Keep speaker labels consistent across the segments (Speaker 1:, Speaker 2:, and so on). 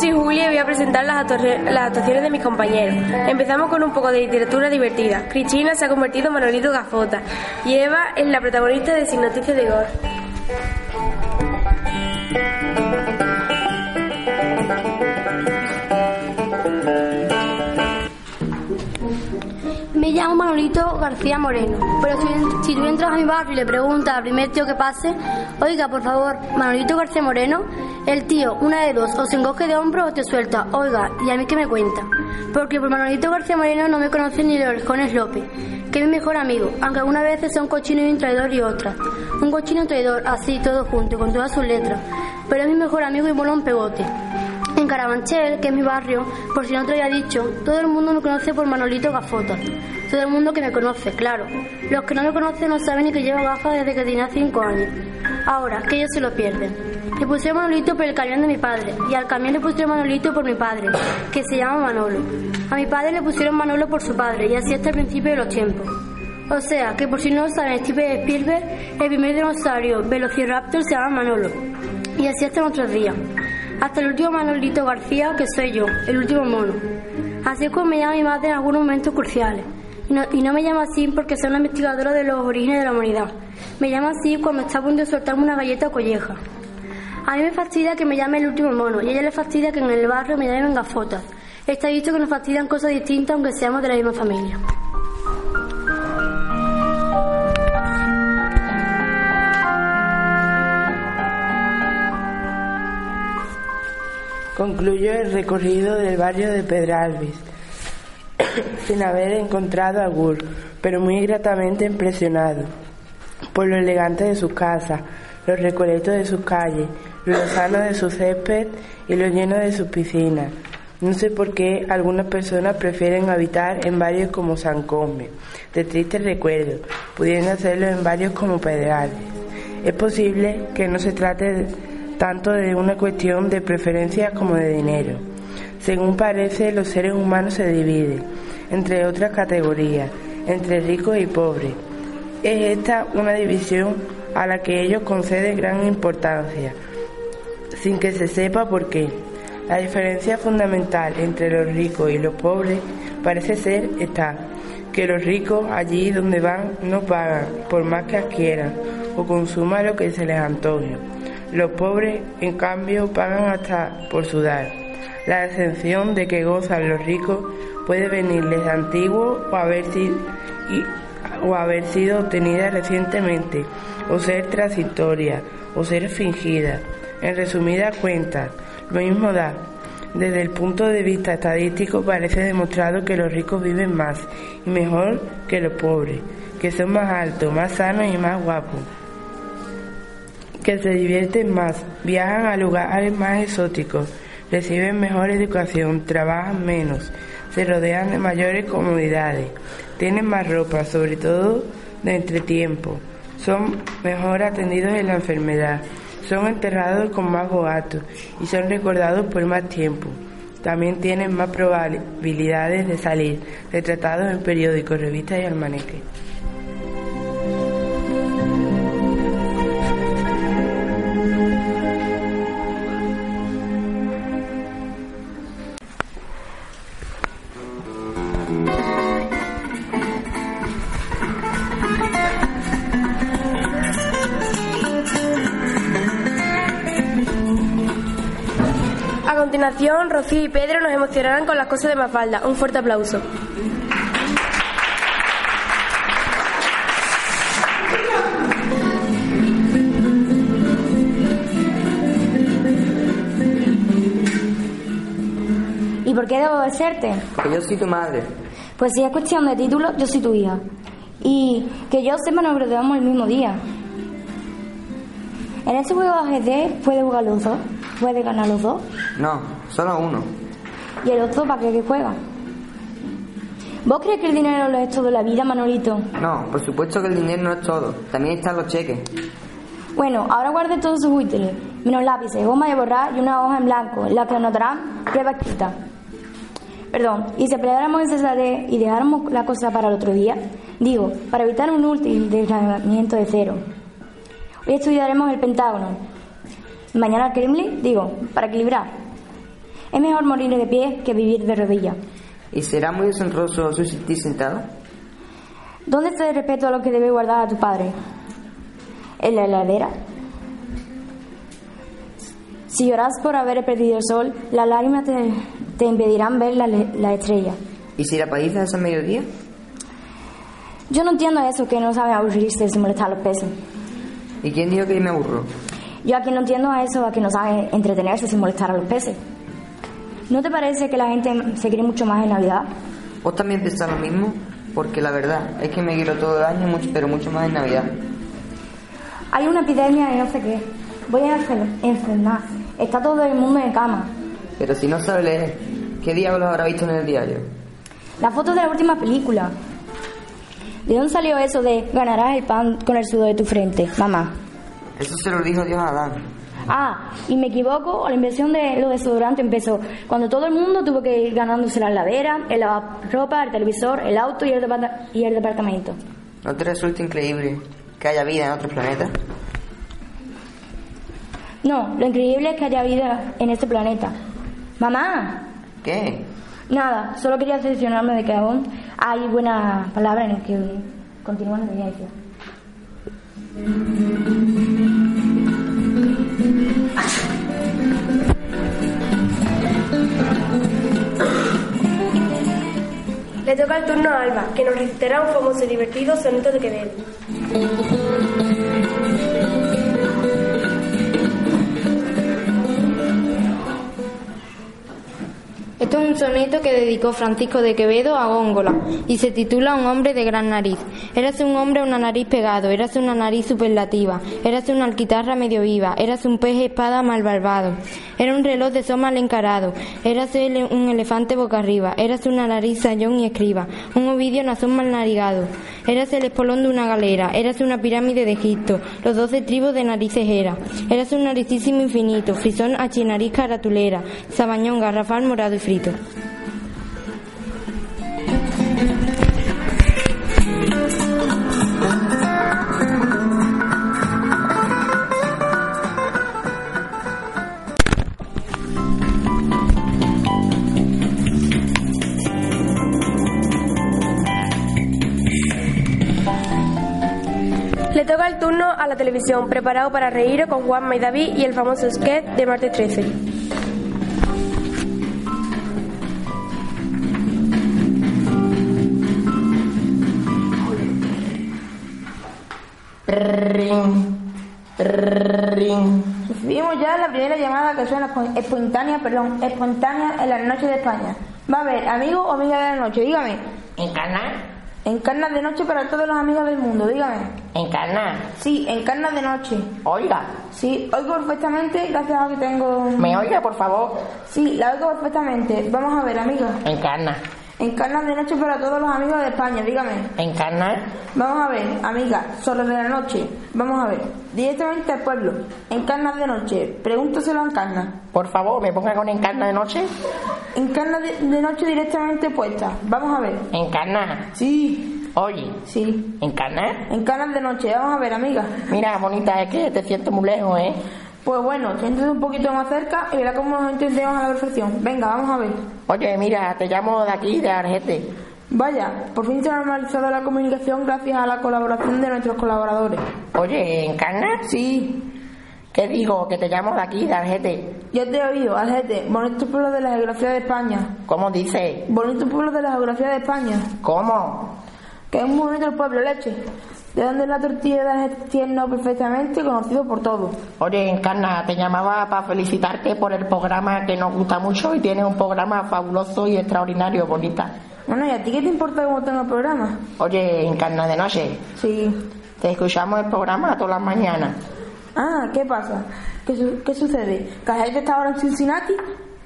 Speaker 1: soy Julia y voy a presentar las, las actuaciones de mis compañeros. Empezamos con un poco de literatura divertida. Cristina se ha convertido en Manolito Gafota y Eva es la protagonista de Sin Noticias de Gor.
Speaker 2: Me llamo Manolito García Moreno, pero si, tú entras a mi barrio y le preguntas al primer tío que pase, oiga, por favor, Manolito García Moreno, el tío, una de dos, o se encoge de hombros o te suelta, oiga, y a mí que me cuenta. Porque por Manolito García Moreno no me conocen ni los Orejones López, que es mi mejor amigo, aunque algunas veces sea un cochino y un traidor y otras. Un cochino y un traidor, así, todo junto, con todas sus letras. Pero es mi mejor amigo y mola un pegote. En Carabanchel, que es mi barrio, por si no te lo había dicho, todo el mundo me conoce por Manolito Gafota. Todo el mundo que me conoce, claro. Los que no me conocen no saben ni que llevo gafas desde que tenía 5 años. Ahora, que ellos se lo pierden. Le pusieron Manolito por el camión de mi padre y al camión le pusieron Manolito por mi padre, que se llama Manolo. A mi padre le pusieron Manolo por su padre y así hasta el principio de los tiempos. O sea, que por si no saben, Steve Spielberg, el primer dinosaurio Velociraptor se llama Manolo. Y así hasta nuestros días hasta el último Manolito García, que soy yo, el último mono. Así es como me llama mi madre en algunos momentos cruciales. Y no, me llama así porque soy una investigadora de los orígenes de la humanidad. Me llama así cuando está a punto de soltarme una galleta o colleja. A mí me fastidia que me llame el último mono y a ella le fastidia que en el barrio me llamen gafotas. Está dicho que nos fastidian cosas distintas aunque seamos de la misma familia.
Speaker 3: Concluyó el recorrido del barrio de Pedralbis, sin haber encontrado a Gur, pero muy gratamente impresionado por lo elegante de sus casas, los recoletos de sus calles, lo sano de su césped y lo lleno de sus piscinas. No sé por qué algunas personas prefieren habitar en barrios como San Cosme, de tristes recuerdos, pudiendo hacerlo en barrios como Pedralbis. Es posible que no se trate tanto de una cuestión de preferencias como de dinero. Según parece, los seres humanos se dividen, entre otras categorías, entre ricos y pobres. Es esta una división a la que ellos conceden gran importancia, sin que se sepa por qué. La diferencia fundamental entre los ricos y los pobres parece ser esta, que los ricos allí donde van no pagan por más que adquieran o consuman lo que se les antoje los pobres, en cambio, pagan hasta por sudar. La exención de que gozan los ricos puede venirles de antiguo o haber o haber sido obtenida recientemente, o ser transitoria, o ser fingida. En resumidas cuentas, lo mismo da. Desde el punto de vista estadístico parece demostrado que los ricos viven más y mejor que los pobres, que son más altos, más sanos y más guapos que se divierten más, viajan a lugares más exóticos, reciben mejor educación, trabajan menos, se rodean de mayores comodidades, tienen más ropa, sobre todo de entretiempo, son mejor atendidos en la enfermedad, son enterrados con más boatos y son recordados por más tiempo. También tienen más probabilidades de salir retratados en periódicos, revistas y almanaques.
Speaker 1: Rocío y Pedro nos emocionarán con las cosas de Mafalda. Un fuerte aplauso.
Speaker 4: ¿Y por qué debo besarte?
Speaker 5: Porque yo soy tu madre.
Speaker 4: Pues si es cuestión de título, yo soy tu hija. Y que yo sepa, nos graduamos el mismo día. ¿En ese juego de ajedrez puede jugar los dos? ¿Puede ganar los dos?
Speaker 5: No, solo uno.
Speaker 4: ¿Y el otro para qué juega? ¿Vos crees que el dinero lo es todo la vida, Manolito?
Speaker 5: No, por supuesto que el dinero no es todo. También están los cheques.
Speaker 4: Bueno, ahora guarde todos sus útiles, menos lápices, goma de borrar y una hoja en blanco, la que anotarán prueba escrita. Perdón, y si apretáramos ese sale y dejáramos la cosa para el otro día, digo, para evitar un último desgranamiento de cero. Hoy estudiaremos el pentágono, Mañana al Kremlin, digo, para equilibrar. Es mejor morir de pie que vivir de rodillas.
Speaker 5: ¿Y será muy deshonroso subsistir sentado?
Speaker 4: ¿Dónde está el respeto a lo que debe guardar a tu padre? ¿En la heladera? Si lloras por haber perdido el sol, las lágrimas te, te impedirán ver la, la estrella.
Speaker 5: ¿Y si la paliza es a mediodía?
Speaker 4: Yo no entiendo eso que no sabe aburrirse sin molestar a los peces.
Speaker 5: ¿Y quién dijo que me aburro?
Speaker 4: Yo aquí no entiendo a eso a que no sabe entretenerse sin molestar a los peces. ¿No te parece que la gente se quiere mucho más en Navidad?
Speaker 5: ¿Vos también pensás lo mismo? Porque la verdad es que me quiero todo el año, pero mucho más en Navidad.
Speaker 4: Hay una epidemia y no sé qué. Voy a enfer- enfermar. Está todo el mundo en cama.
Speaker 5: Pero si no sabe leer, ¿qué diablos habrá visto en el diario?
Speaker 4: La foto de la última película. ¿De dónde salió eso de ganarás el pan con el sudor de tu frente, mamá?
Speaker 5: Eso se lo dijo Dios a Adán.
Speaker 4: Ah, y me equivoco, la inversión de los desodorantes empezó cuando todo el mundo tuvo que ir ganándose la lavadera, el lavarropa, el televisor, el auto y el, y el departamento.
Speaker 5: ¿No te resulta increíble que haya vida en otros planetas?
Speaker 4: No, lo increíble es que haya vida en este planeta. Mamá,
Speaker 5: ¿Qué?
Speaker 4: nada, solo quería decepcionarme de que aún hay buenas palabras en el que continúan la vigencia.
Speaker 1: Le toca el turno a Alba, que nos recitará un famoso y divertido soneto de Quevedo.
Speaker 6: Esto es un soneto que dedicó Francisco de Quevedo a Góngora y se titula Un hombre de gran nariz. Érase un hombre a una nariz pegado, érase una nariz superlativa, érase una alquitarra medio viva, érase un pez espada mal barbado, era un reloj de sol mal encarado, érase un elefante boca arriba, érase una nariz sayón y escriba, un ovidio nazón mal narigado, érase el espolón de una galera, érase una pirámide de Egipto, los doce tribus de narices era, érase un naricísimo infinito, frisón achinariz caratulera, sabañón garrafal morado y
Speaker 1: Le toca el turno a la televisión, preparado para reír con Juanma y David y el famoso sketch de martes 13.
Speaker 7: Que suena espon- espontánea, perdón, espontánea en las noches de España. Va a ver, amigo o amiga de la noche, dígame.
Speaker 8: ¿Encarnar?
Speaker 7: Encarnas de noche para todos los amigos del mundo, dígame.
Speaker 8: ¿Encarnar?
Speaker 7: Sí, encarnas de noche.
Speaker 8: Oiga,
Speaker 7: Sí, oigo perfectamente, gracias a que tengo...
Speaker 8: ¿me oiga, por favor?
Speaker 7: Sí, la oigo perfectamente. Vamos a ver, amiga.
Speaker 8: Encarna.
Speaker 7: Encarnas de noche para todos los amigos de España, dígame.
Speaker 8: ¿Encarnar?
Speaker 7: Vamos a ver, amiga, solo de la noche. Vamos a ver, directamente al pueblo. Encarnas de noche. Pregúntaselo a Encarna.
Speaker 8: Por favor, me ponga con encarna de noche.
Speaker 7: Encarnas de, de noche directamente puesta. Vamos a ver.
Speaker 8: Encarnar.
Speaker 7: Sí,
Speaker 8: Oye,
Speaker 7: sí.
Speaker 8: ¿encarnar?
Speaker 7: Encarnas de noche. Vamos a ver, amiga.
Speaker 8: Mira, bonita, es que te siento muy lejos, ¿eh?
Speaker 7: Pues bueno, siéntate un poquito más cerca y verá cómo nos entendemos a la perfección. Venga, vamos a ver.
Speaker 8: Oye, mira, te llamo de aquí, de Argete.
Speaker 7: Vaya, por fin se ha normalizado la comunicación gracias a la colaboración de nuestros colaboradores.
Speaker 8: Oye, ¿encarnar?
Speaker 7: Sí,
Speaker 8: ¿Qué digo? Que te llamo de aquí, de Argete.
Speaker 7: ya te he oído, Algete, bonito pueblo de la geografía de España.
Speaker 8: ¿Cómo dice?
Speaker 7: Bonito pueblo de la geografía de España.
Speaker 8: ¿Cómo?
Speaker 7: Que es muy bonito el pueblo, leche. De donde la tortilla de Algete tierno perfectamente conocido por todos.
Speaker 8: Oye, Encarna, te llamaba para felicitarte por el programa que nos gusta mucho y tienes un programa fabuloso y extraordinario, bonita.
Speaker 7: Bueno, ¿y a ti qué te importa cómo tengo el programa?
Speaker 8: Oye, Encarna de noche,
Speaker 7: Sí.
Speaker 8: te escuchamos el programa todas las mañanas.
Speaker 7: Ah, ¿qué pasa? ¿Qué, su- qué sucede? ¿Que Algete está ahora en Cincinnati?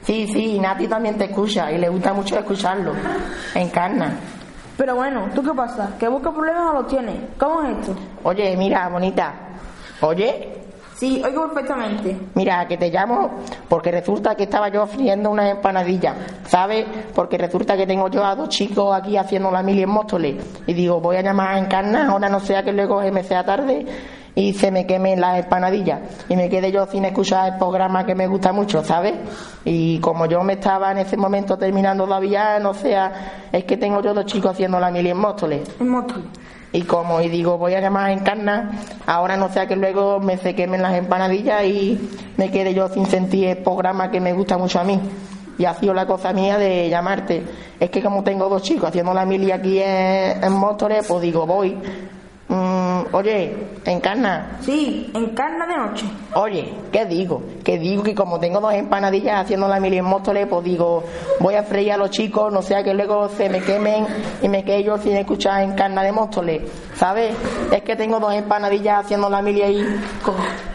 Speaker 8: Sí, sí, y Nati también te escucha y le gusta mucho escucharlo. Encarna.
Speaker 7: Pero bueno, ¿tú qué pasa? ¿Que busca problemas o los tienes? ¿Cómo es esto?
Speaker 8: Oye, mira, bonita. Oye,
Speaker 7: Sí, oigo perfectamente.
Speaker 8: mira, que te llamo porque resulta que estaba yo friendo una empanadilla, ¿sabes? Porque resulta que tengo yo a dos chicos aquí haciendo la mili en Móstoles. Y digo, voy a llamar a Encarna, ahora no sea que luego me sea tarde y se me quemen las empanadillas y me quedé yo sin escuchar el programa que me gusta mucho, ¿sabes? Y como yo me estaba en ese momento terminando todavía, no sea, es que tengo yo dos chicos haciendo la mili en Móstoles.
Speaker 7: En Móstoles.
Speaker 8: Y como, y digo, voy a llamar a Encarna, ahora no sea que luego me se quemen las empanadillas y me quede yo sin sentir el programa que me gusta mucho a mí. Y ha sido la cosa mía de llamarte. Es que como tengo dos chicos haciendo la mili aquí en, en Móstoles, pues digo, voy. Mm, oye, Encarna,
Speaker 7: Sí, encarna de noche.
Speaker 8: Oye, ¿qué digo? Que digo que como tengo dos empanadillas haciendo la mili en Móstoles, pues digo, voy a freír a los chicos, no sea que luego se me quemen y me quede yo sin escuchar en carna de Móstoles, ¿sabes? Es que tengo dos empanadillas haciendo la mili ahí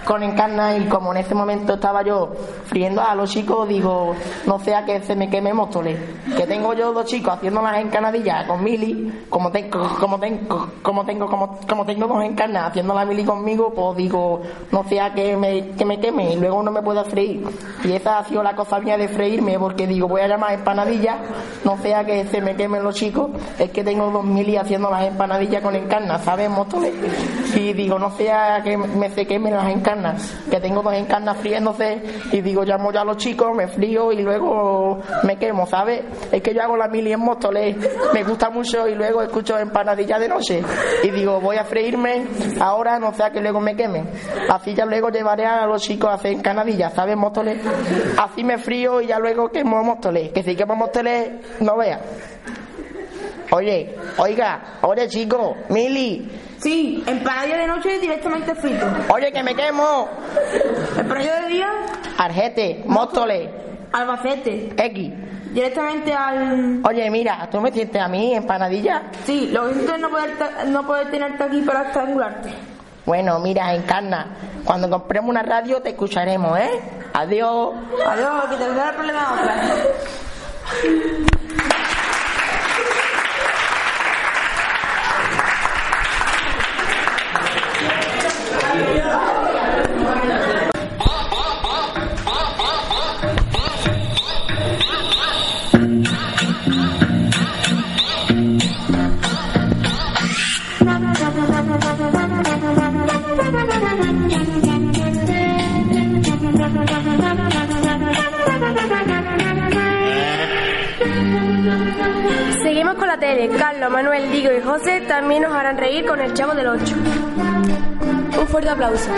Speaker 8: con, encarna y como en ese momento estaba yo friendo a los chicos, digo, no sea que se me queme Móstoles. Que tengo yo dos chicos haciendo las encanadillas con mili, como tengo, como tengo, como tengo, como, como tengo dos encarnas haciendo la mili conmigo, pues digo, no sea que me, que me queme y luego no me pueda freír. Y esa ha sido la cosa mía de freírme, porque digo, voy a llamar empanadillas, no sea que se me quemen los chicos, es que tengo dos mili haciendo las empanadillas con encarnas, ¿sabes, Móstoles? Y digo, no sea que me se quemen las encarnas, que tengo dos encarnas friéndose, y digo, llamo ya a los chicos, me frío y luego me quemo, ¿sabes? Es que yo hago la mili en Móstoles, me gusta mucho y luego escucho empanadillas de noche. Y digo, voy a freírme ahora, no sea que luego me quemen. Así ya luego llevaré a los chicos a hacer empanadillas, ¿sabes, Móstoles? Así me frío y ya luego quemo Móstoles. Que si quemo Móstoles, no vea. Oye, oiga, oye chico, Mili,
Speaker 7: Sí, empanadilla de noche directamente frito.
Speaker 8: oye que me quemo.
Speaker 7: Empanadilla de día,
Speaker 8: Argete, Móstoles,
Speaker 7: Albacete.
Speaker 8: X.
Speaker 7: Directamente al...
Speaker 8: Oye, mira, tú me sientes a mí empanadilla.
Speaker 7: Sí, lo que siento es no poder, no poder tenerte aquí para estrangularte.
Speaker 8: Bueno, mira, encarna. Cuando compremos una radio te escucharemos, ¿eh? Adiós.
Speaker 7: Adiós, que te el problema otra.
Speaker 1: Seguimos con la tele. Carlos, Manuel, Diego y José también nos harán reír con el Chavo del 8. Un fuerte aplauso.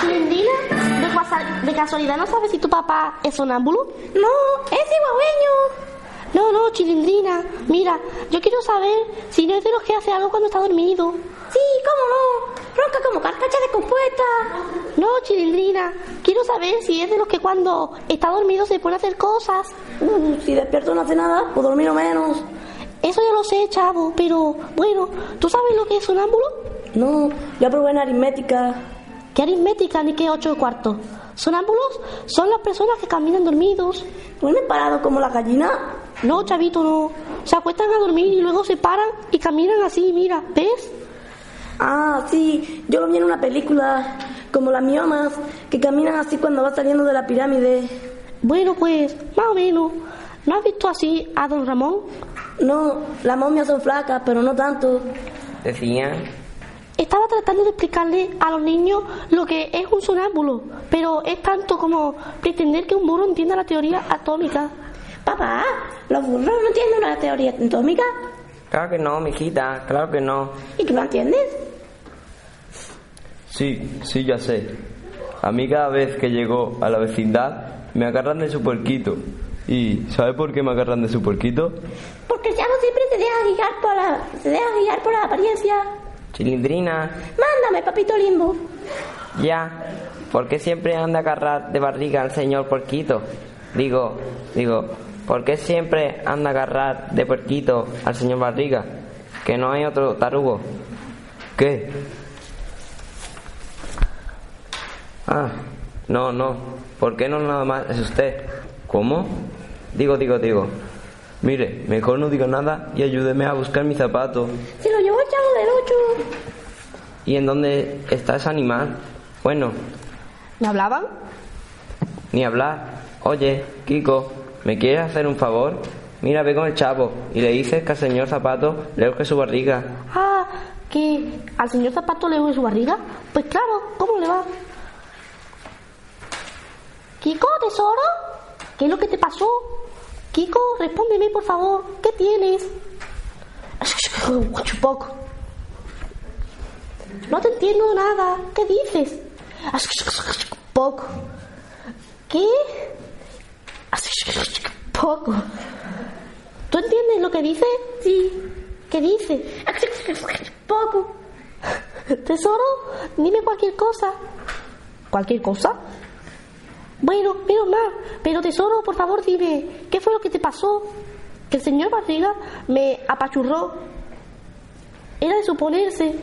Speaker 9: Cilindrina, de, casual- de casualidad no sabes si tu papá es sonámbulo. No, es cigüeño. No, no, Chilindrina. Mira, yo quiero saber si no es de los que hace algo cuando está dormido. Sí, ¿cómo no? Ronca como carcacha descompuesta. No, Chilindrina. Quiero saber si es de los que cuando está dormido se pone a hacer cosas. si despierto no hace nada, pues dormir menos. Eso ya lo sé, chavo, pero bueno, ¿tú sabes lo que es sonámbulo? No, yo aprobé en aritmética. ¿Qué aritmética ni qué ocho cuartos? Sonámbulos son las personas que caminan dormidos. ¿Duermen parados como la gallina? No, chavito, no. Se acuestan a dormir y luego se paran y caminan así, mira, ¿ves?
Speaker 10: Ah, sí, yo lo vi en una película, como las miomas, que caminan así cuando va saliendo de la pirámide.
Speaker 9: Bueno, pues, más o menos. ¿No has visto así a don Ramón?
Speaker 10: No, las momias son flacas, pero no tanto.
Speaker 5: Decían
Speaker 9: Estaba tratando de explicarle a los niños lo que es un sonámbulo, pero es tanto como pretender que un burro entienda la teoría atómica.
Speaker 10: Papá, ¿los burros no entienden la teoría atómica?
Speaker 5: Claro que no, mijita, claro que no.
Speaker 10: ¿Y tú la entiendes?
Speaker 11: Sí, sí, ya sé. A mí cada vez que llego a la vecindad me agarran de su puerquito. ¿Y sabe por qué me agarran de su puerquito?
Speaker 10: Porque el chavo siempre se deja guiar por la, se deja guiar por la apariencia.
Speaker 5: Chilindrina,
Speaker 10: Mándame, papito limbo.
Speaker 5: ya. ¿Por qué siempre anda a agarrar de barriga al señor porquito? Digo, digo, ¿por qué siempre anda a agarrar de puerquito al señor barriga? Que no hay otro tarugo.
Speaker 11: ¿Qué?
Speaker 5: Ah, no, no. ¿Por qué no nada más es usted? ¿Cómo? Digo, digo, digo.
Speaker 11: Mire, mejor no diga nada y ayúdeme a buscar mi zapato.
Speaker 10: Se lo llevó el chavo del ocho.
Speaker 5: ¿Y en dónde está ese animal? Bueno,
Speaker 9: ¿Me hablaban?
Speaker 5: ni hablar. Oye, Kiko, ¿me quieres hacer un favor?
Speaker 11: Mira, ve con el chavo y le dices que al señor Zapato le urge su barriga.
Speaker 9: Ah, que al señor Zapato le duele su barriga. Pues claro, ¿cómo le va? Kiko, tesoro, ¿qué es lo que te pasó? Kiko, respóndeme, por favor. ¿Qué tienes? No te entiendo nada. ¿Qué dices? Poco. ¿Qué? Poco. ¿Tú entiendes lo que dice? Sí. ¿Qué dice? Poco. Tesoro, dime cualquier cosa. ¿Cualquier cosa? Bueno, pero más. Pero tesoro, por favor, dime, ¿qué fue lo que te pasó? Que el señor Barriga me apachurró. Era de suponerse.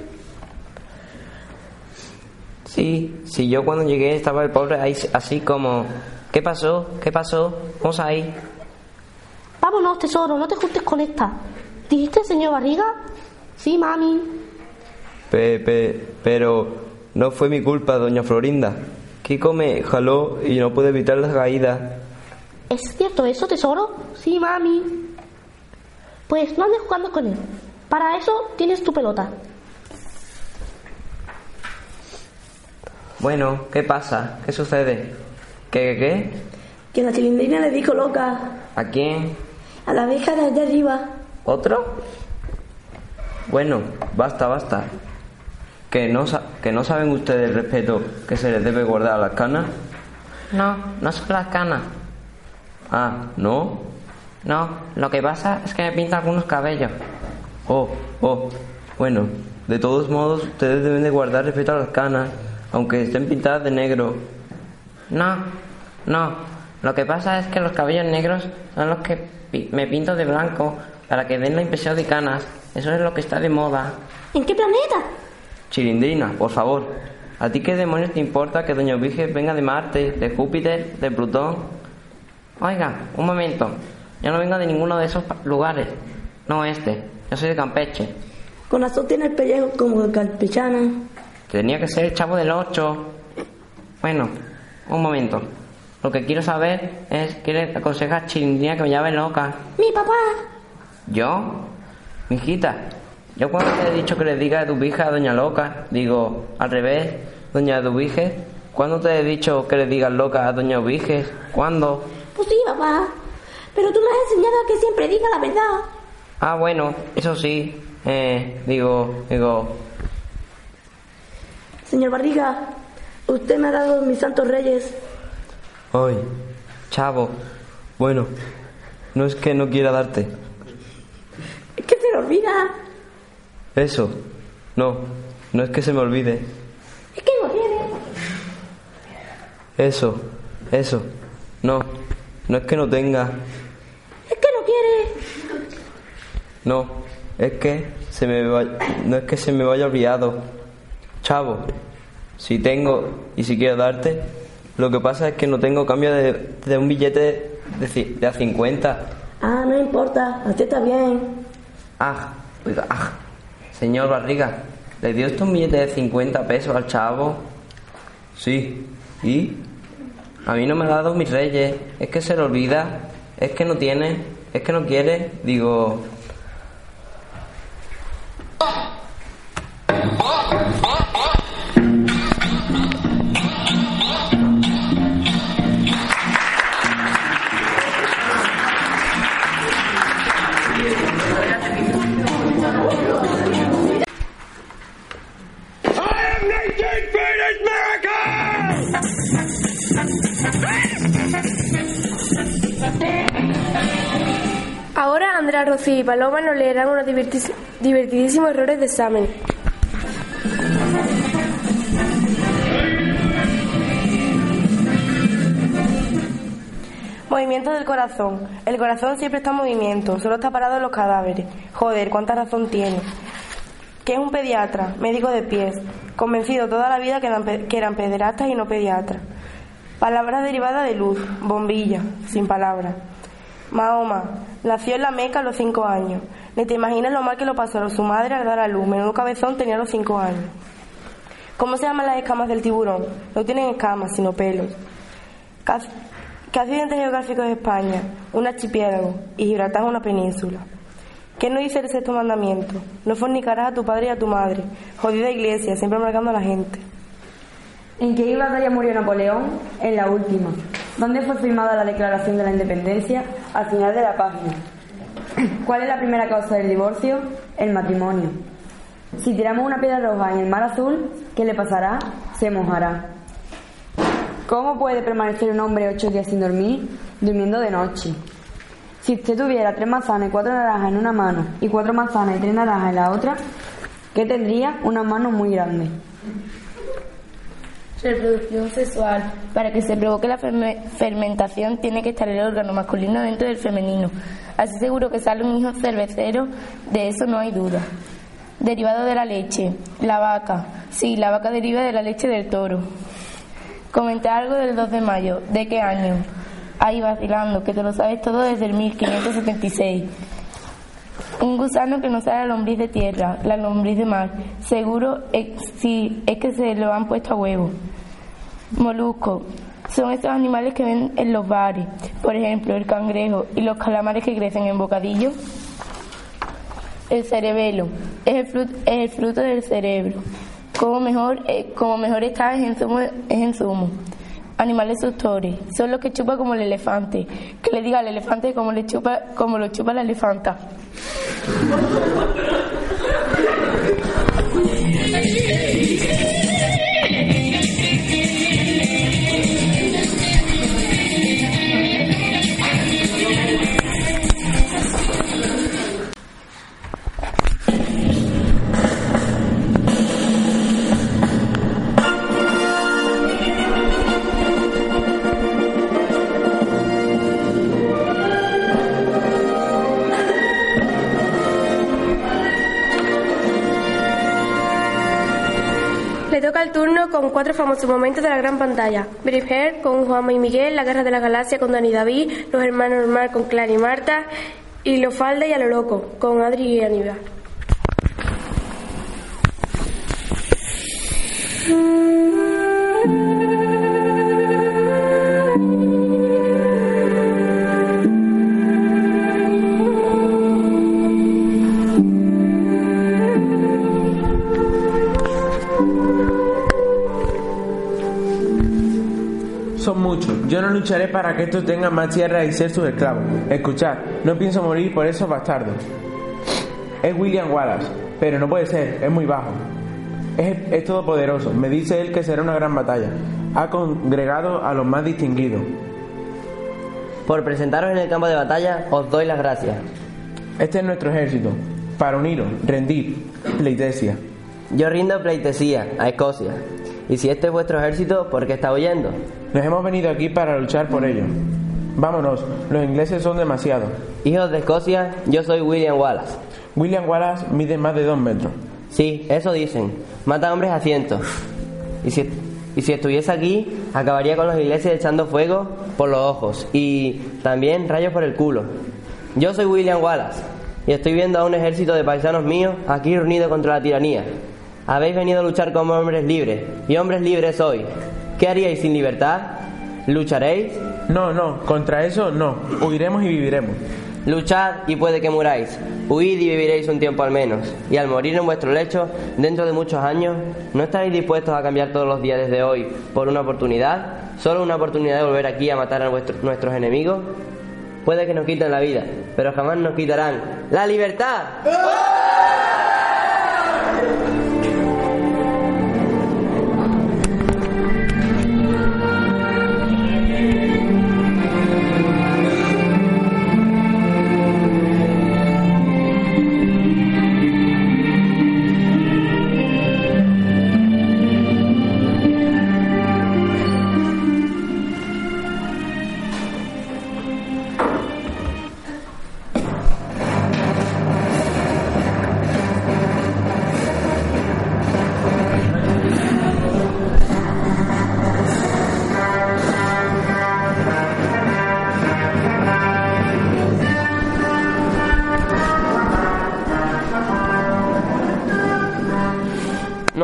Speaker 11: Sí, sí, yo cuando llegué estaba el pobre ahí así como... ¿Qué pasó? ¿Qué pasó? Vamos ahí.
Speaker 9: Vámonos, tesoro, no te juntes con esta. ¿Dijiste señor Barriga? Sí, mami.
Speaker 12: Pepe, pero no fue mi culpa, doña Florinda. Kiko me jaló y no pude evitar las caídas.
Speaker 9: ¿Es cierto eso, tesoro? Sí, mami. Pues no andes jugando con él. Para eso tienes tu pelota.
Speaker 11: Bueno, ¿qué pasa? ¿Qué sucede? ¿Qué, qué, qué?
Speaker 10: Que la chilindrina le dijo loca
Speaker 11: ¿A quién?
Speaker 10: a la vieja de allá arriba.
Speaker 11: ¿Otro? Bueno, basta, basta. ¿Que no, sa- ¿Que no saben ustedes el respeto que se les debe guardar a las canas? No, no son las canas. Ah, ¿no? No, lo que pasa es que me pinta algunos cabellos.
Speaker 12: Oh, oh, bueno, de todos modos ustedes deben de guardar respeto a las canas, aunque estén pintadas de negro.
Speaker 11: No, no. Lo que pasa es que los cabellos negros son los que pi- me pinto de blanco para que den la impresión de canas. Eso es lo que está de moda.
Speaker 9: ¿En qué planeta?
Speaker 12: Chirindrina, por favor, ¿a ti qué demonios te importa que Doña Virgen venga de Marte, de Júpiter, de Plutón?
Speaker 11: Oiga, un momento. Yo no vengo de ninguno de esos lugares. No este. Yo soy de Campeche.
Speaker 10: Con razón tiene el pellejo como de campechana.
Speaker 11: Tenía que ser el chavo del 8. Bueno, un momento. Lo que quiero saber es qué le aconseja a Chirindrina que me llame loca.
Speaker 9: Mi papá.
Speaker 11: ¿Yo? Mijita, yo cuando te he dicho que le diga a tu hija a Doña Loca, digo, al revés, Doña Eduviges, ¿cuándo te he dicho que le digas loca a Doña Eduviges? ¿Cuándo?
Speaker 9: Pues sí, papá. Pero tú me has enseñado a que siempre diga la verdad.
Speaker 11: Ah, bueno, eso sí, eh, digo, digo,
Speaker 10: Señor Barriga, usted me ha dado mis santos reyes.
Speaker 12: Ay, chavo, bueno, no es que no quiera darte.
Speaker 10: Es que se le olvida.
Speaker 12: Eso, no, no es que se me olvide.
Speaker 9: Es que no tiene.
Speaker 12: Eso, eso, no, no es que no tenga.
Speaker 9: Es que no quiere.
Speaker 12: No, es que se me va- no es que se me vaya olvidado. Chavo, si tengo y si quiero darte, lo que pasa es que no tengo cambio de, de un billete de, a 50.
Speaker 10: Ah, no importa, usted está bien.
Speaker 11: ah, oiga, ah, señor Barriga, ¿le dio usted un billete de 50 pesos al chavo?
Speaker 12: Sí, ¿y?
Speaker 11: A mí no me ha dado mis reyes, es que se le olvida, es que no tiene, es que no quiere, digo,
Speaker 13: Ahora Andrea, Rocío y Paloma nos leerán unos divertidísimos errores de examen. Movimiento del corazón. El corazón siempre está en movimiento, solo está parado en los cadáveres. Joder, cuánta razón tiene. ¿Qué es un pediatra? Médico de pies. Convencido toda la vida que eran, pe- que eran pederastas y no pediatras. Palabra derivada de luz. Bombilla. Sin palabras. Mahoma. Nació en la Meca a los cinco años. Ni te imaginas lo mal que lo pasó su madre al dar a luz. Menudo cabezón tenía a los cinco años. ¿Cómo se llaman las escamas del tiburón? No tienen escamas, sino pelos. ¿Qué accidente geográfico es España? Un archipiélago. Y Gibraltar es una península. ¿Qué nos dice el sexto mandamiento? No fornicarás a tu padre y a tu madre. Jodida iglesia, siempre marcando a la gente.
Speaker 14: ¿En qué batalla murió Napoleón? En la última. ¿Dónde fue firmada la Declaración de la Independencia? Al final de la página. ¿Cuál es la primera causa del divorcio? El matrimonio. Si tiramos una piedra roja en el mar azul, ¿qué le pasará? Se mojará. ¿Cómo puede permanecer un hombre ocho días sin dormir? Durmiendo de noche. Si usted tuviera tres manzanas y cuatro naranjas en una mano y cuatro manzanas y tres naranjas en la otra, ¿qué tendría? Una mano muy grande.
Speaker 15: Reproducción sexual. Para que se provoque la ferme- fermentación tiene que estar el órgano masculino dentro del femenino. Así seguro que sale un hijo cervecero, de eso no hay duda. Derivado de la leche. La vaca. Sí, la vaca deriva de la leche del toro. Comentar algo del 2 de mayo. ¿De qué año? Ahí vacilando, que te lo sabes todo desde el 1576. Un gusano que no sale a la lombriz de tierra, la lombriz de mar. Seguro es, sí, es que se lo han puesto a huevo. Molusco. Son estos animales que ven en los bares. Por ejemplo, el cangrejo y los calamares que crecen en bocadillo. El cerebelo. Es el fruto, es el fruto del cerebro. Como mejor, eh, como mejor está es en zumo. Es en zumo. Animales suctores. Son los que chupan como el elefante. Que le diga al elefante como, le chupa, como lo chupa la elefanta.
Speaker 16: cuatro famosos momentos de la gran pantalla. Braveheart con Juanma y Miguel, La Guerra de la Galaxia con Dani y David, Los Hermanos Normal con Clara y Marta, y Lo Falda y A lo Loco con Adri y Aníbal.
Speaker 17: Lucharé para que estos tengan más tierra y ser sus esclavos. Escuchad, no pienso morir por esos bastardos. Es William Wallace, pero no puede ser, es muy bajo. Es, es todopoderoso, me dice él que será una gran batalla. Ha congregado a los más distinguidos.
Speaker 5: Por presentaros en el campo de batalla, os doy las gracias.
Speaker 17: Este es nuestro ejército. Para uniros, rendir, pleitesia.
Speaker 5: Yo rindo pleitesía a Escocia. Y si este es vuestro ejército, ¿por qué está huyendo?
Speaker 17: Nos hemos venido aquí para luchar por ello. Vámonos, los ingleses son demasiados.
Speaker 5: Hijos de Escocia, yo soy William Wallace.
Speaker 17: William Wallace mide más de dos metros.
Speaker 5: Sí, eso dicen. Mata hombres a cientos. Y si, y si estuviese aquí, acabaría con los ingleses echando fuego por los ojos y también rayos por el culo. Yo soy William Wallace y estoy viendo a un ejército de paisanos míos aquí reunido contra la tiranía. Habéis venido a luchar como hombres libres y hombres libres sois. ¿Qué haríais sin libertad? ¿Lucharéis?
Speaker 17: No, no, contra eso no. Huiremos y viviremos.
Speaker 5: Luchad y puede que muráis. Huid y viviréis un tiempo al menos. Y al morir en vuestro lecho, dentro de muchos años, ¿no estaréis dispuestos a cambiar todos los días desde hoy por una oportunidad? ¿Solo una oportunidad de volver aquí a matar a vuestro- nuestros enemigos? Puede que nos quiten la vida, pero jamás nos quitarán la libertad.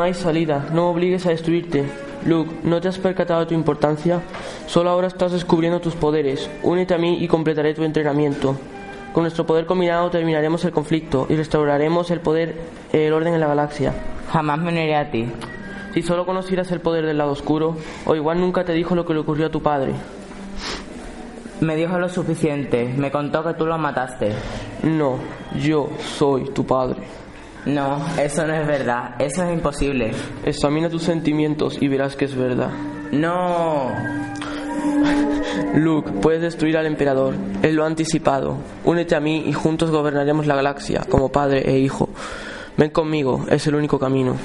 Speaker 18: Hay salida, no obligues a destruirte. Luke, ¿no te has percatado de tu importancia?
Speaker 17: Solo ahora estás descubriendo tus poderes. Únete a mí y completaré tu entrenamiento. Con nuestro poder combinado terminaremos el conflicto y restauraremos el poder, el orden en la galaxia.
Speaker 19: Jamás me uniré a ti.
Speaker 17: Si solo conocieras el poder del lado oscuro, o igual nunca te dijo lo que le ocurrió a tu padre.
Speaker 19: Me dijo lo suficiente. Me contó que tú lo mataste.
Speaker 17: No, yo soy tu padre.
Speaker 19: No, eso no es verdad. Eso es imposible.
Speaker 17: Examina tus sentimientos y verás que es verdad.
Speaker 19: No.
Speaker 17: Luke, puedes destruir al emperador. Él lo ha anticipado. Únete a mí y juntos gobernaremos la galaxia, como padre e hijo. Ven conmigo, es el único camino.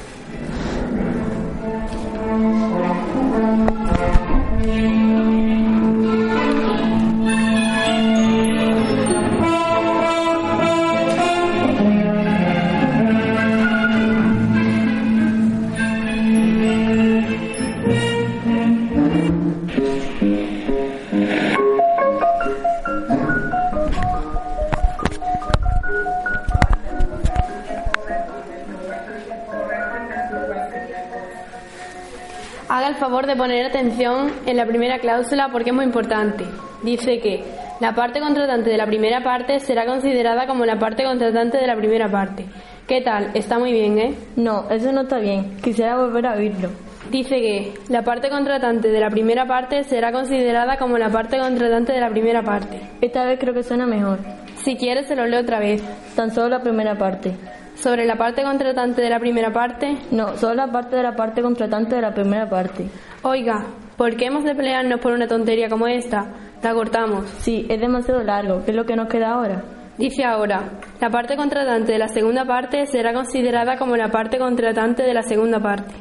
Speaker 20: Favor de poner atención en la primera cláusula porque es muy importante. Dice que la parte contratante de la primera parte será considerada como la parte contratante de la primera parte. ¿Qué tal? Está muy bien, ¿eh?
Speaker 21: No, eso no está bien. Quisiera volver a oírlo.
Speaker 20: Dice que la parte contratante de la primera parte será considerada como la parte contratante de la primera parte.
Speaker 21: Esta vez creo que suena mejor.
Speaker 20: Si quieres se lo leo otra vez.
Speaker 21: Tan solo la primera parte.
Speaker 20: Sobre la parte contratante de la primera parte.
Speaker 21: No, solo la parte de la parte contratante de la primera parte.
Speaker 20: Oiga, ¿por qué hemos de pelearnos por una tontería como esta? La cortamos.
Speaker 21: Sí, es demasiado largo. ¿Qué es lo que nos queda ahora?
Speaker 20: Dice ahora, la parte contratante de la segunda parte será considerada como la parte contratante de la segunda parte.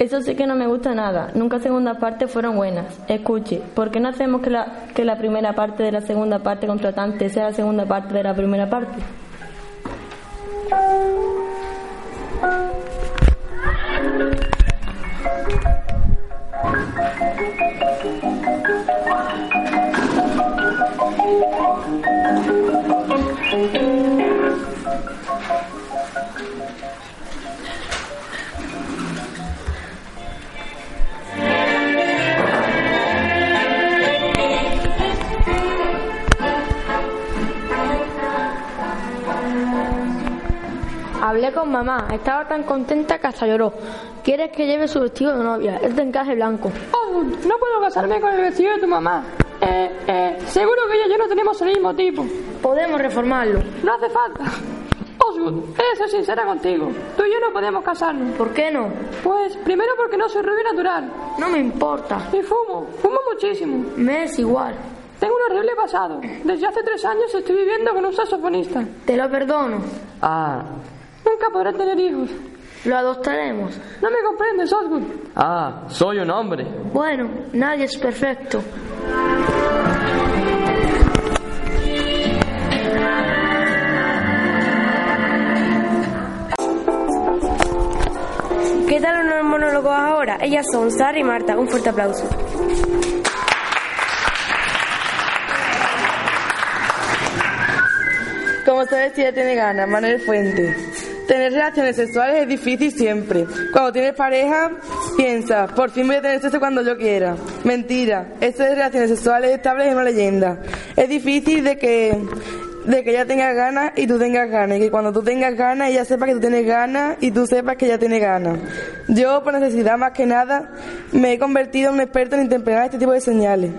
Speaker 21: Eso sí que no me gusta nada. Nunca segundas partes fueron buenas. Escuche, ¿por qué no hacemos que la, que la primera parte de la segunda parte contratante sea la segunda parte de la primera parte?
Speaker 16: Thank you. Con mamá, estaba tan contenta que hasta lloró. ¿Quieres que lleve su vestido de novia? Es de encaje blanco.
Speaker 22: Oh, no puedo casarme con el vestido de tu mamá. Eh, eh, seguro que ella y yo no tenemos el mismo tipo.
Speaker 16: Podemos reformarlo.
Speaker 22: No hace falta. Osgood, he de ser sincera contigo. Tú y yo no podemos casarnos.
Speaker 16: ¿Por qué no?
Speaker 22: Pues primero porque no soy rubio natural.
Speaker 16: No me importa.
Speaker 22: Y fumo, fumo muchísimo.
Speaker 16: Me es igual.
Speaker 22: Tengo un horrible pasado. Desde hace tres años estoy viviendo con un saxofonista.
Speaker 16: Te lo perdono.
Speaker 19: Ah,
Speaker 22: Nunca podré tener hijos.
Speaker 16: Lo adoptaremos.
Speaker 22: No me comprendes, Osgood.
Speaker 17: Ah, soy un hombre.
Speaker 16: Bueno, nadie es perfecto.
Speaker 20: ¿Qué tal unos monólogos ahora? Ellas son Sara y Marta. Un fuerte aplauso.
Speaker 23: Como sabes si ella tiene ganas, Manuel Fuente. Tener relaciones sexuales es difícil siempre. Cuando tienes pareja, piensa, por fin voy a tener sexo cuando yo quiera. Mentira, esto de relaciones sexuales estables es una leyenda. Es difícil de que de que ella tenga ganas y tú tengas ganas, y que cuando tú tengas ganas ella sepa que tú tienes ganas y tú sepas que ella tiene ganas. Yo, por necesidad más que nada, me he convertido en un experto en interpretar este tipo de señales.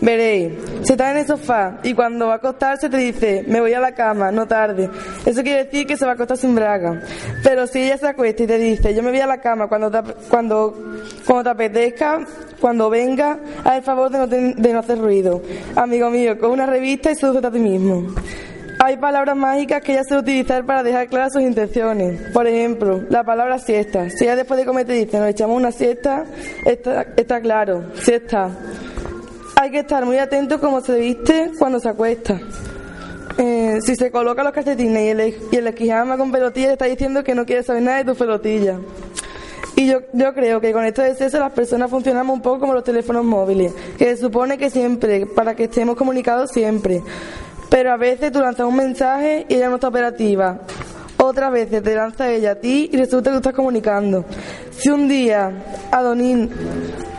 Speaker 23: Veréis, se está en el sofá y cuando va a acostarse te dice, me voy a la cama, no tarde. Eso quiere decir que se va a acostar sin braga. Pero si ella se acuesta y te dice, yo me voy a la cama cuando te, cuando, cuando te apetezca, cuando venga, haz el favor de no, ten- de no hacer ruido. Amigo mío, con una revista y sedúcete a ti mismo. Hay palabras mágicas que ella suele utilizar para dejar claras sus intenciones. Por ejemplo, la palabra siesta. Si ella después de comer te dice, nos echamos una siesta, está claro, siesta. Hay que estar muy atento cómo se viste cuando se acuesta. Eh, si se coloca los calcetines y el, el esquijama con pelotilla, está diciendo que no quiere saber nada de tu pelotilla. Y yo, yo creo que con esto de sexo las personas funcionamos un poco como los teléfonos móviles, que se supone que siempre, para que estemos comunicados siempre. Pero a veces tú lanzas un mensaje y ella no está operativa. Otras veces te lanza ella a ti y resulta que tú estás comunicando. Si un día Adonín,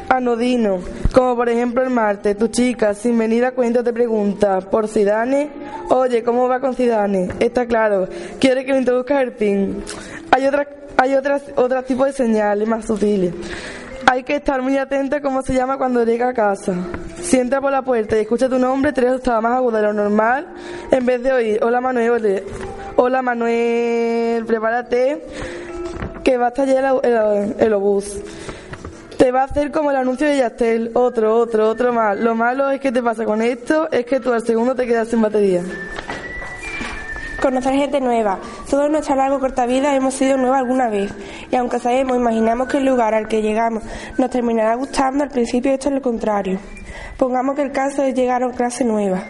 Speaker 23: Anodino, Como por ejemplo el martes, tu chica sin venir a cuento te pregunta por Zidane, oye, ¿cómo va con Zidane? Está claro, quiere que le introduzcas el pin. Hay otras, hay otras, otros tipos de señales más sutiles. Hay que estar muy atenta a cómo se llama cuando llega a casa. Si entra por la puerta y escucha tu nombre, tres octavas más agudo de lo normal, en vez de oír, hola Manuel, hola Manuel, prepárate, que va a estallar el, el- el obús. Te va a hacer como el anuncio de Yastel, otro, otro, otro más. Lo malo es que te pasa con esto, es que tú al segundo te quedas sin batería.
Speaker 1: Conocer gente nueva. Toda nuestra larga corta vida hemos sido nuevos alguna vez. Y aunque sabemos, imaginamos que el lugar al que llegamos nos terminará gustando, al principio esto es lo contrario. Pongamos que el caso es llegar a una clase nueva.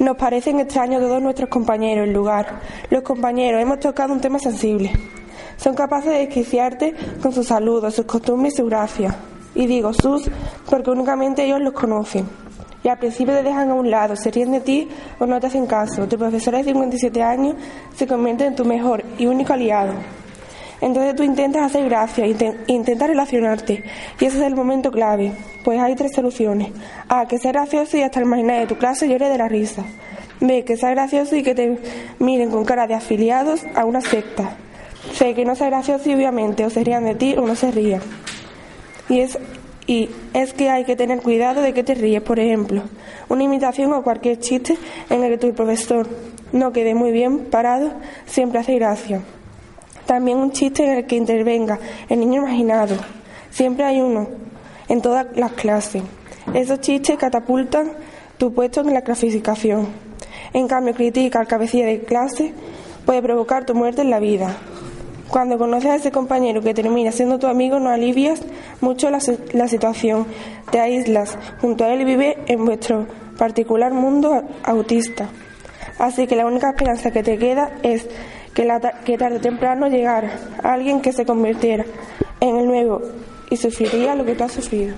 Speaker 1: Nos parecen extraños todos nuestros compañeros, el lugar. Los compañeros, hemos tocado un tema sensible. Son capaces de desquiciarte con sus saludos, sus costumbres y su gracia. Y digo sus porque únicamente ellos los conocen. Y al principio te dejan a un lado, se ríen de ti o no te hacen caso. Tu profesor de 57 años se convierte en tu mejor y único aliado. Entonces tú intentas hacer gracia, inten- intentas relacionarte. Y ese es el momento clave. Pues hay tres soluciones. A, que sea gracioso y hasta el imaginar de tu clase llore de la risa. B, que sea gracioso y que te miren con cara de afiliados a una secta. C, que no sea gracioso y obviamente o se rían de ti o no se rían. Y es, y es que hay que tener cuidado de que te ríes, por ejemplo. Una imitación o cualquier chiste en el que tu profesor no quede muy bien parado siempre hace gracia. También un chiste en el que intervenga el niño imaginado. Siempre hay uno en todas las clases. Esos chistes catapultan tu puesto en la clasificación. En cambio, critica al cabecilla de clase puede provocar tu muerte en la vida. Cuando conoces a ese compañero que termina siendo tu amigo, no alivias mucho la, la situación. Te aíslas. Junto a él vive en vuestro particular mundo autista. Así que la única esperanza que te queda es que, que tarde o temprano llegara alguien que se convirtiera en el nuevo y sufriría lo que tú has sufrido.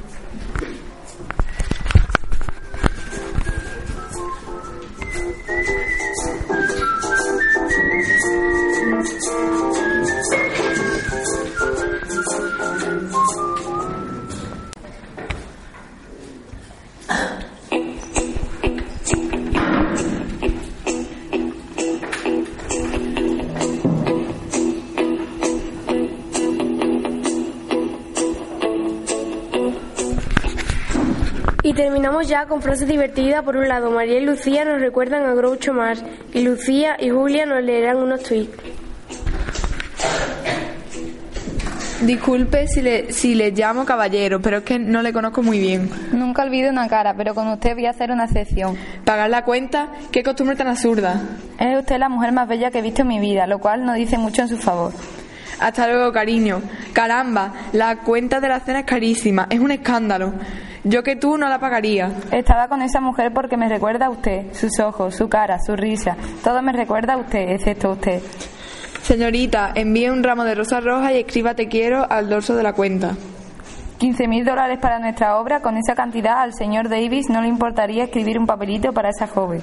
Speaker 1: Ya con frases divertidas. Por un lado, María y Lucía nos recuerdan a Groucho Marx y Lucía y Julia nos leerán unos tweets.
Speaker 24: Disculpe si le, si le llamo caballero, pero es que no le conozco muy bien.
Speaker 25: Nunca olvido una cara, pero con usted voy a hacer una excepción.
Speaker 24: ¿Pagar la cuenta? ¿Qué costumbre tan absurda?
Speaker 25: Es usted la mujer más bella que he visto en mi vida, lo cual no dice mucho en su favor.
Speaker 24: Hasta luego, cariño. Caramba, la cuenta de la cena es carísima, es un escándalo. Yo que tú no la pagaría.
Speaker 25: Estaba con esa mujer porque me recuerda a usted, sus ojos, su cara, su risa. Todo me recuerda a usted, excepto a usted.
Speaker 24: Señorita, envíe un ramo de rosas rojas y escriba te quiero al dorso de la cuenta.
Speaker 25: 15 mil dólares para nuestra obra, con esa cantidad al señor Davis no le importaría escribir un papelito para esa joven.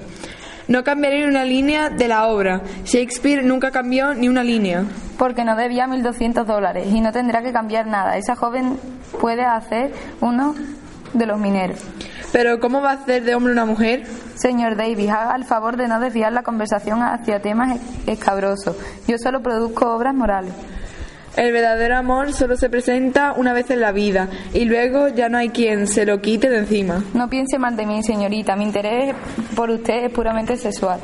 Speaker 24: No cambiaré ni una línea de la obra. Shakespeare nunca cambió ni una línea.
Speaker 25: Porque no debía 1.200 dólares y no tendrá que cambiar nada. Esa joven puede hacer uno de los mineros.
Speaker 24: Pero ¿cómo va a hacer de hombre una mujer?
Speaker 25: Señor Davis, haga el favor de no desviar la conversación hacia temas escabrosos. Yo solo produzco obras morales.
Speaker 24: El verdadero amor solo se presenta una vez en la vida y luego ya no hay quien se lo quite de encima.
Speaker 25: No piense mal de mí, señorita. Mi interés por usted es puramente sexual.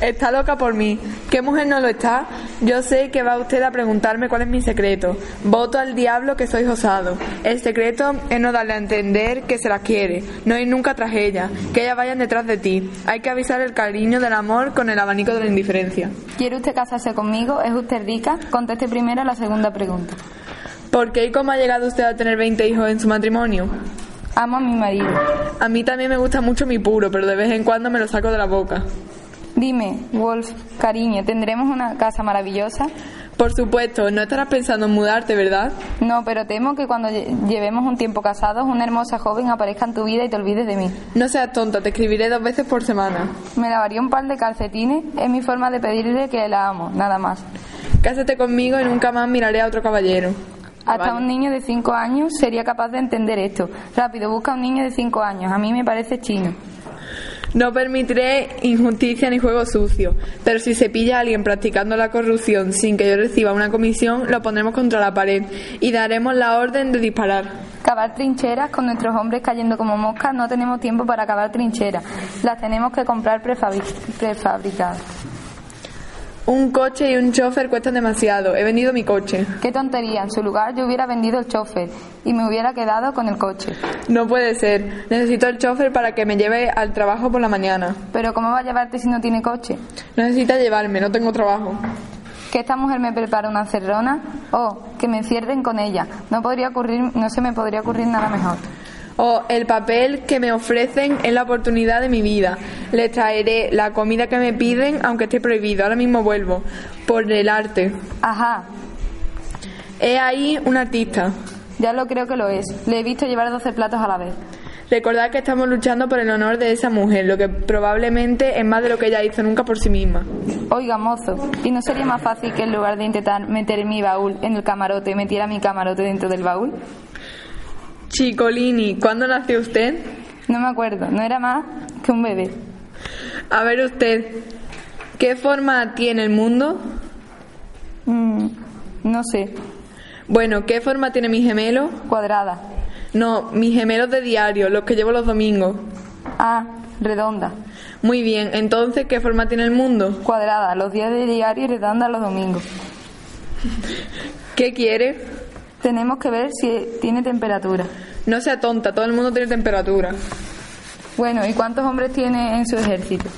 Speaker 24: Está loca por mí. ¿Qué mujer no lo está? Yo sé que va usted a preguntarme cuál es mi secreto. Voto al diablo que soy osado. El secreto es no darle a entender que se la quiere, no ir nunca tras ella, que ellas vayan detrás de ti. Hay que avisar el cariño del amor con el abanico de la indiferencia.
Speaker 25: ¿Quiere usted casarse conmigo? ¿Es usted rica? Conteste primero la segunda pregunta.
Speaker 24: ¿Por qué y cómo ha llegado usted a tener 20 hijos en su matrimonio?
Speaker 25: Amo a mi marido.
Speaker 24: A mí también me gusta mucho mi puro, pero de vez en cuando me lo saco de la boca.
Speaker 25: Dime, Wolf, cariño, ¿tendremos una casa maravillosa?
Speaker 24: Por supuesto, no estarás pensando en mudarte, ¿verdad?
Speaker 25: No, pero temo que cuando lle- llevemos un tiempo casados, una hermosa joven aparezca en tu vida y te olvides de mí.
Speaker 24: No seas tonta, te escribiré dos veces por semana.
Speaker 25: Me lavaría un par de calcetines, es mi forma de pedirle que la amo, nada más.
Speaker 24: Cásate conmigo y nunca más miraré a otro caballero.
Speaker 25: Hasta un niño de 5 años sería capaz de entender esto. Rápido, busca un niño de 5 años. A mí me parece chino.
Speaker 24: No permitiré injusticia ni juego sucio, pero si se pilla a alguien practicando la corrupción sin que yo reciba una comisión, lo pondremos contra la pared y daremos la orden de disparar.
Speaker 25: Cavar trincheras con nuestros hombres cayendo como moscas. No tenemos tiempo para cavar trincheras. Las tenemos que comprar prefabricadas.
Speaker 24: Un coche y un chofer cuestan demasiado. He vendido mi coche.
Speaker 25: Qué tontería. En su lugar yo hubiera vendido el chofer y me hubiera quedado con el coche.
Speaker 24: No puede ser. Necesito el chofer para que me lleve al trabajo por la mañana.
Speaker 25: Pero ¿cómo va a llevarte si no tiene coche?
Speaker 24: Necesita llevarme, no tengo trabajo.
Speaker 25: Que esta mujer me prepara una cerrona o que me encierren con ella. No podría ocurrir, no se me podría ocurrir nada mejor.
Speaker 24: O el papel que me ofrecen es la oportunidad de mi vida. Les traeré la comida que me piden, aunque esté prohibido. Ahora mismo vuelvo. Por el arte.
Speaker 25: Ajá.
Speaker 24: He ahí un artista.
Speaker 25: Ya lo creo que lo es. Le he visto llevar 12 platos a la vez.
Speaker 24: Recordad que estamos luchando por el honor de esa mujer, lo que probablemente es más de lo que ella hizo nunca por sí misma.
Speaker 25: Oiga, mozo, ¿y no sería más fácil que en lugar de intentar meter mi baúl en el camarote, metiera mi camarote dentro del baúl?
Speaker 24: Chicolini, ¿cuándo nació usted?
Speaker 25: No me acuerdo, no era más que un bebé.
Speaker 24: A ver usted, ¿qué forma tiene el mundo?
Speaker 25: Mm, no sé.
Speaker 24: Bueno, ¿qué forma tiene mi gemelo?
Speaker 25: Cuadrada.
Speaker 24: No, mis gemelos de diario, los que llevo los domingos.
Speaker 25: Ah, redonda.
Speaker 24: Muy bien, entonces, ¿qué forma tiene el mundo?
Speaker 25: Cuadrada, los días de diario y redonda los domingos.
Speaker 24: ¿Qué quiere?
Speaker 25: Tenemos que ver si tiene temperatura.
Speaker 24: No sea tonta, todo el mundo tiene temperatura.
Speaker 25: Bueno, ¿y cuántos hombres tiene en su ejército?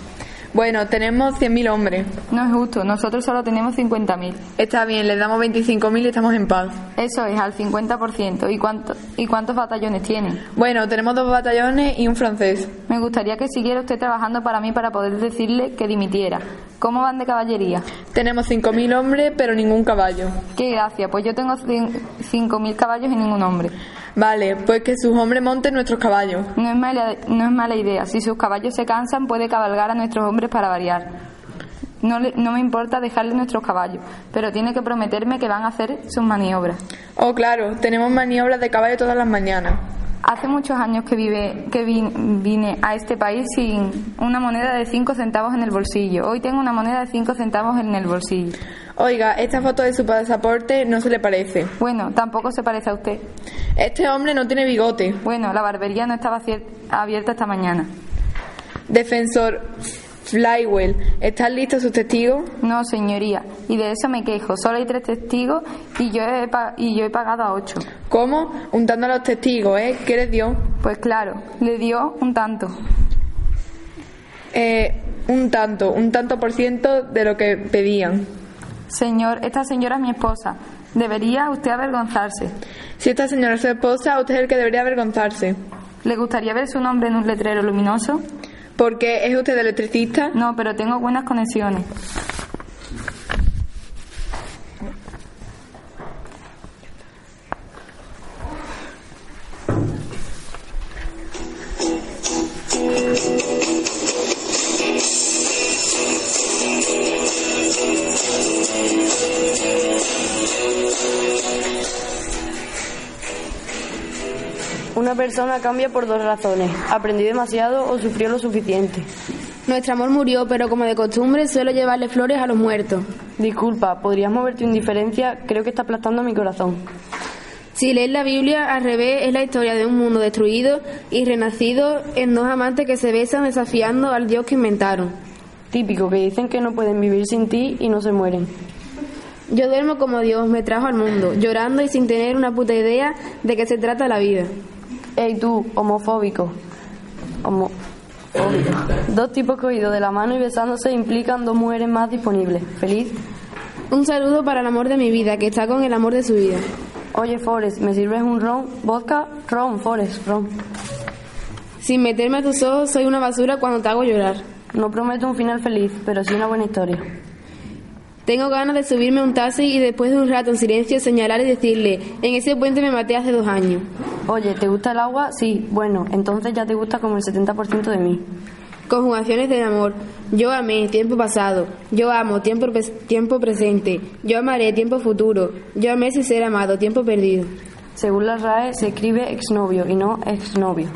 Speaker 24: Bueno, tenemos 100.000 hombres.
Speaker 25: No es justo, nosotros solo tenemos 50.000.
Speaker 24: Está bien, les damos 25.000 y estamos en paz.
Speaker 25: Eso es, al 50%. ¿Y, cuánto, ¿Y cuántos batallones tienen?
Speaker 24: Bueno, tenemos dos batallones y un francés.
Speaker 25: Me gustaría que siguiera usted trabajando para mí para poder decirle que dimitiera. ¿Cómo van de caballería?
Speaker 24: Tenemos 5.000 hombres, pero ningún caballo.
Speaker 25: Qué gracia, pues yo tengo cin- 5.000 caballos y ningún hombre.
Speaker 24: Vale, pues que sus hombres monten nuestros caballos.
Speaker 25: No es, mala, no es mala idea. Si sus caballos se cansan, puede cabalgar a nuestros hombres para variar. No, le- no me importa dejarle nuestros caballos, pero tiene que prometerme que van a hacer sus maniobras.
Speaker 24: Oh, claro, tenemos maniobras de caballo todas las mañanas.
Speaker 25: Hace muchos años que, vive, que vin- vine a este país sin una moneda de 5 centavos en el bolsillo. Hoy tengo una moneda de 5 centavos en el bolsillo.
Speaker 24: Oiga, esta foto de su pasaporte no se le parece.
Speaker 25: Bueno, tampoco se parece a usted.
Speaker 24: Este hombre no tiene bigote.
Speaker 25: Bueno, la barbería no estaba abierta esta mañana.
Speaker 24: Defensor Flywell, ¿están listos sus testigos?
Speaker 25: No, señoría, y de eso me quejo. Solo hay tres testigos y yo he, pa- y yo he pagado a ocho.
Speaker 24: ¿Cómo? Untando a los testigos, ¿eh? ¿Qué les dio?
Speaker 25: Pues claro, le dio un tanto.
Speaker 24: Eh, un tanto, un tanto por ciento de lo que pedían.
Speaker 25: Señor, esta señora es mi esposa. Debería usted avergonzarse.
Speaker 24: Si esta señora es su esposa, usted es el que debería avergonzarse.
Speaker 25: ¿Le gustaría ver su nombre en un letrero luminoso?
Speaker 24: ¿Porque es usted electricista?
Speaker 25: No, pero tengo buenas conexiones.
Speaker 26: Persona cambia por dos razones. Aprendí demasiado o sufrió lo suficiente.
Speaker 27: Nuestro amor murió, pero como de costumbre suelo llevarle flores a los muertos.
Speaker 26: Disculpa, ¿podrías mover tu indiferencia? Creo que está aplastando mi corazón.
Speaker 27: Si lees la Biblia, al revés es la historia de un mundo destruido y renacido en dos amantes que se besan desafiando al Dios que inventaron.
Speaker 26: Típico, que dicen que no pueden vivir sin ti y no se mueren.
Speaker 27: Yo duermo como Dios me trajo al mundo, llorando y sin tener una puta idea de qué se trata la vida.
Speaker 26: Ey tú, homofóbico. Homofóbico. Dos tipos cogidos de la mano y besándose implican dos mujeres más disponibles. ¿Feliz?
Speaker 27: Un saludo para el amor de mi vida, que está con el amor de su vida.
Speaker 26: Oye, Forrest, ¿me sirves un ron? ¿Vodka? Ron, Forrest, ron.
Speaker 27: Sin meterme a tus ojos, soy una basura cuando te hago llorar.
Speaker 26: No prometo un final feliz, pero sí una buena historia.
Speaker 27: Tengo ganas de subirme a un taxi y después de un rato en silencio señalar y decirle, en ese puente me maté hace dos años.
Speaker 26: Oye, ¿te gusta el agua? Sí, bueno, entonces ya te gusta como el 70% de mí.
Speaker 27: Conjugaciones del amor. Yo amé, tiempo pasado. Yo amo, tiempo, tiempo presente. Yo amaré, tiempo futuro. Yo amé sin ser amado, tiempo perdido.
Speaker 26: Según la RAE se escribe exnovio y no exnovio.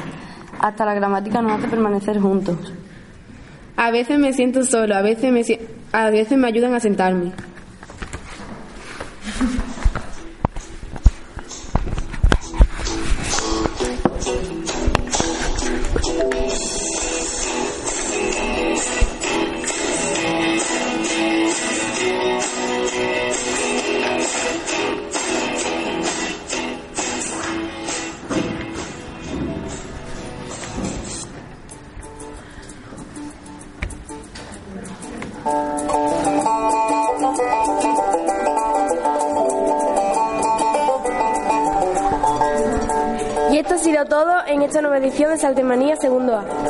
Speaker 26: Hasta la gramática nos hace permanecer juntos.
Speaker 27: A veces me siento solo, a veces me, si- a veces me ayudan a sentarme.
Speaker 1: Saltemanía Segundo A.